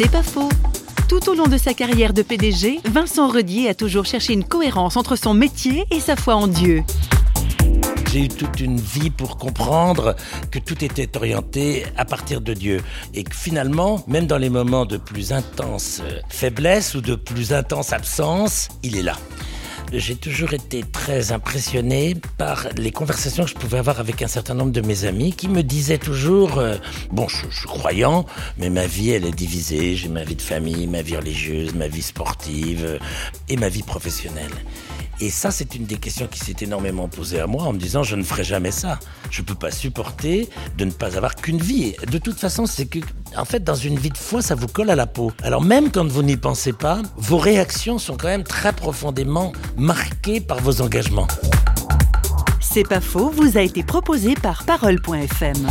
C'est pas faux. Tout au long de sa carrière de PDG, Vincent Redier a toujours cherché une cohérence entre son métier et sa foi en Dieu. J'ai eu toute une vie pour comprendre que tout était orienté à partir de Dieu. Et que finalement, même dans les moments de plus intense faiblesse ou de plus intense absence, il est là j'ai toujours été très impressionné par les conversations que je pouvais avoir avec un certain nombre de mes amis qui me disaient toujours, euh, bon, je, suis croyant, mais ma vie, elle est divisée. J'ai ma vie de famille, ma vie religieuse, ma vie sportive euh, et ma vie professionnelle. Et ça, c'est une des questions qui s'est énormément posée à moi en me disant, je ne ferai jamais ça. Je ne peux pas supporter de ne pas avoir qu'une vie. De toute façon, c'est que, en fait, dans une vie de foi, ça vous colle à la peau. Alors même quand vous n'y pensez pas, vos réactions sont quand même très profondément marquées par vos engagements. C'est pas faux, vous a été proposé par Parole.fm.